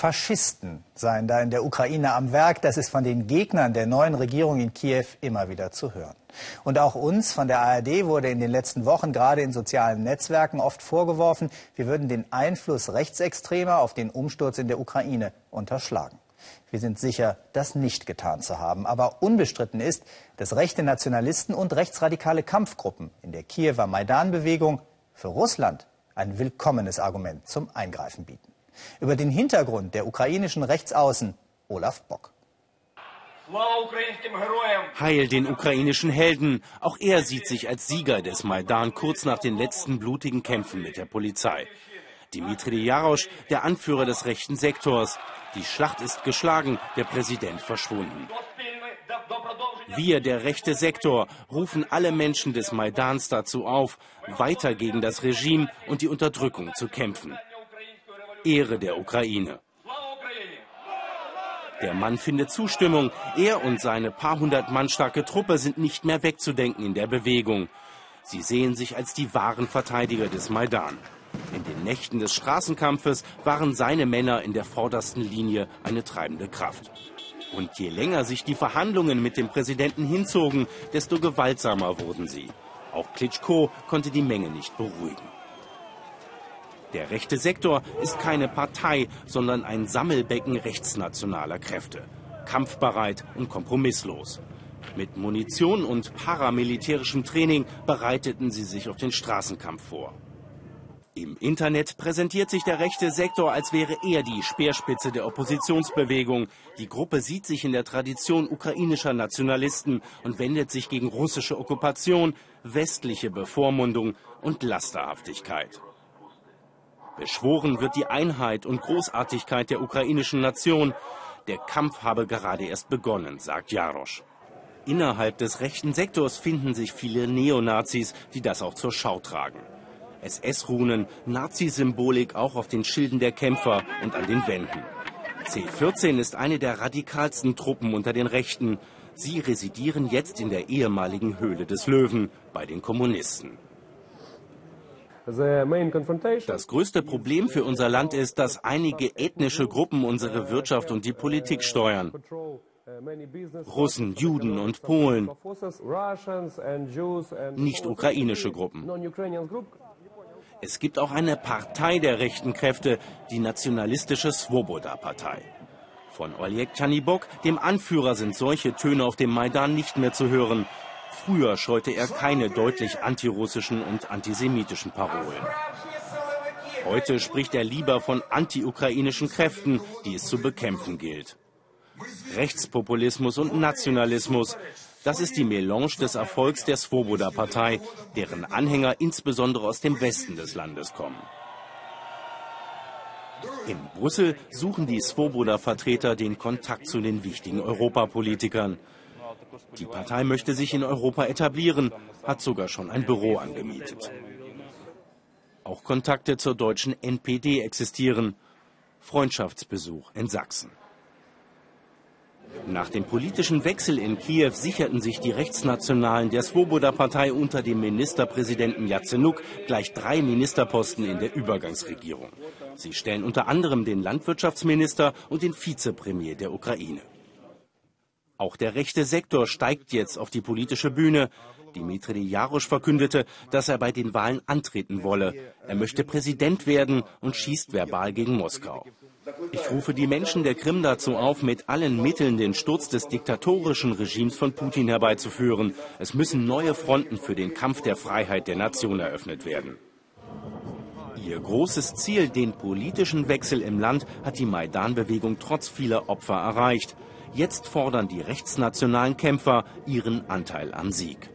Faschisten seien da in der Ukraine am Werk. Das ist von den Gegnern der neuen Regierung in Kiew immer wieder zu hören. Und auch uns von der ARD wurde in den letzten Wochen gerade in sozialen Netzwerken oft vorgeworfen, wir würden den Einfluss Rechtsextremer auf den Umsturz in der Ukraine unterschlagen. Wir sind sicher, das nicht getan zu haben. Aber unbestritten ist, dass rechte Nationalisten und rechtsradikale Kampfgruppen in der Kiewer Maidan-Bewegung für Russland ein willkommenes Argument zum Eingreifen bieten. Über den Hintergrund der ukrainischen Rechtsaußen Olaf Bock. Heil den ukrainischen Helden. Auch er sieht sich als Sieger des Maidan kurz nach den letzten blutigen Kämpfen mit der Polizei. Dimitri Jarosch, der Anführer des rechten Sektors. Die Schlacht ist geschlagen, der Präsident verschwunden. Wir, der rechte Sektor, rufen alle Menschen des Maidans dazu auf, weiter gegen das Regime und die Unterdrückung zu kämpfen. Ehre der Ukraine. Der Mann findet Zustimmung. Er und seine paar hundert Mann starke Truppe sind nicht mehr wegzudenken in der Bewegung. Sie sehen sich als die wahren Verteidiger des Maidan. In den Nächten des Straßenkampfes waren seine Männer in der vordersten Linie eine treibende Kraft. Und je länger sich die Verhandlungen mit dem Präsidenten hinzogen, desto gewaltsamer wurden sie. Auch Klitschko konnte die Menge nicht beruhigen. Der rechte Sektor ist keine Partei, sondern ein Sammelbecken rechtsnationaler Kräfte. Kampfbereit und kompromisslos. Mit Munition und paramilitärischem Training bereiteten sie sich auf den Straßenkampf vor. Im Internet präsentiert sich der rechte Sektor, als wäre er die Speerspitze der Oppositionsbewegung. Die Gruppe sieht sich in der Tradition ukrainischer Nationalisten und wendet sich gegen russische Okkupation, westliche Bevormundung und Lasterhaftigkeit. Beschworen wird die Einheit und Großartigkeit der ukrainischen Nation. Der Kampf habe gerade erst begonnen, sagt Jarosch. Innerhalb des rechten Sektors finden sich viele Neonazis, die das auch zur Schau tragen. SS-Runen, Nazi-Symbolik auch auf den Schilden der Kämpfer und an den Wänden. C14 ist eine der radikalsten Truppen unter den Rechten. Sie residieren jetzt in der ehemaligen Höhle des Löwen bei den Kommunisten. Das größte Problem für unser Land ist, dass einige ethnische Gruppen unsere Wirtschaft und die Politik steuern. Russen, Juden und Polen, nicht ukrainische Gruppen. Es gibt auch eine Partei der rechten Kräfte, die nationalistische Svoboda-Partei. Von Oleg Chanibok, dem Anführer, sind solche Töne auf dem Maidan nicht mehr zu hören. Früher scheute er keine deutlich antirussischen und antisemitischen Parolen. Heute spricht er lieber von antiukrainischen Kräften, die es zu bekämpfen gilt. Rechtspopulismus und Nationalismus, das ist die Melange des Erfolgs der Svoboda-Partei, deren Anhänger insbesondere aus dem Westen des Landes kommen. In Brüssel suchen die Svoboda-Vertreter den Kontakt zu den wichtigen Europapolitikern. Die Partei möchte sich in Europa etablieren, hat sogar schon ein Büro angemietet. Auch Kontakte zur deutschen NPD existieren. Freundschaftsbesuch in Sachsen. Nach dem politischen Wechsel in Kiew sicherten sich die Rechtsnationalen der Svoboda-Partei unter dem Ministerpräsidenten Jazenuk gleich drei Ministerposten in der Übergangsregierung. Sie stellen unter anderem den Landwirtschaftsminister und den Vizepremier der Ukraine. Auch der rechte Sektor steigt jetzt auf die politische Bühne. Dimitri Jarosch verkündete, dass er bei den Wahlen antreten wolle. Er möchte Präsident werden und schießt verbal gegen Moskau. Ich rufe die Menschen der Krim dazu auf, mit allen Mitteln den Sturz des diktatorischen Regimes von Putin herbeizuführen. Es müssen neue Fronten für den Kampf der Freiheit der Nation eröffnet werden. Ihr großes Ziel, den politischen Wechsel im Land, hat die Maidan-Bewegung trotz vieler Opfer erreicht. Jetzt fordern die rechtsnationalen Kämpfer ihren Anteil am Sieg.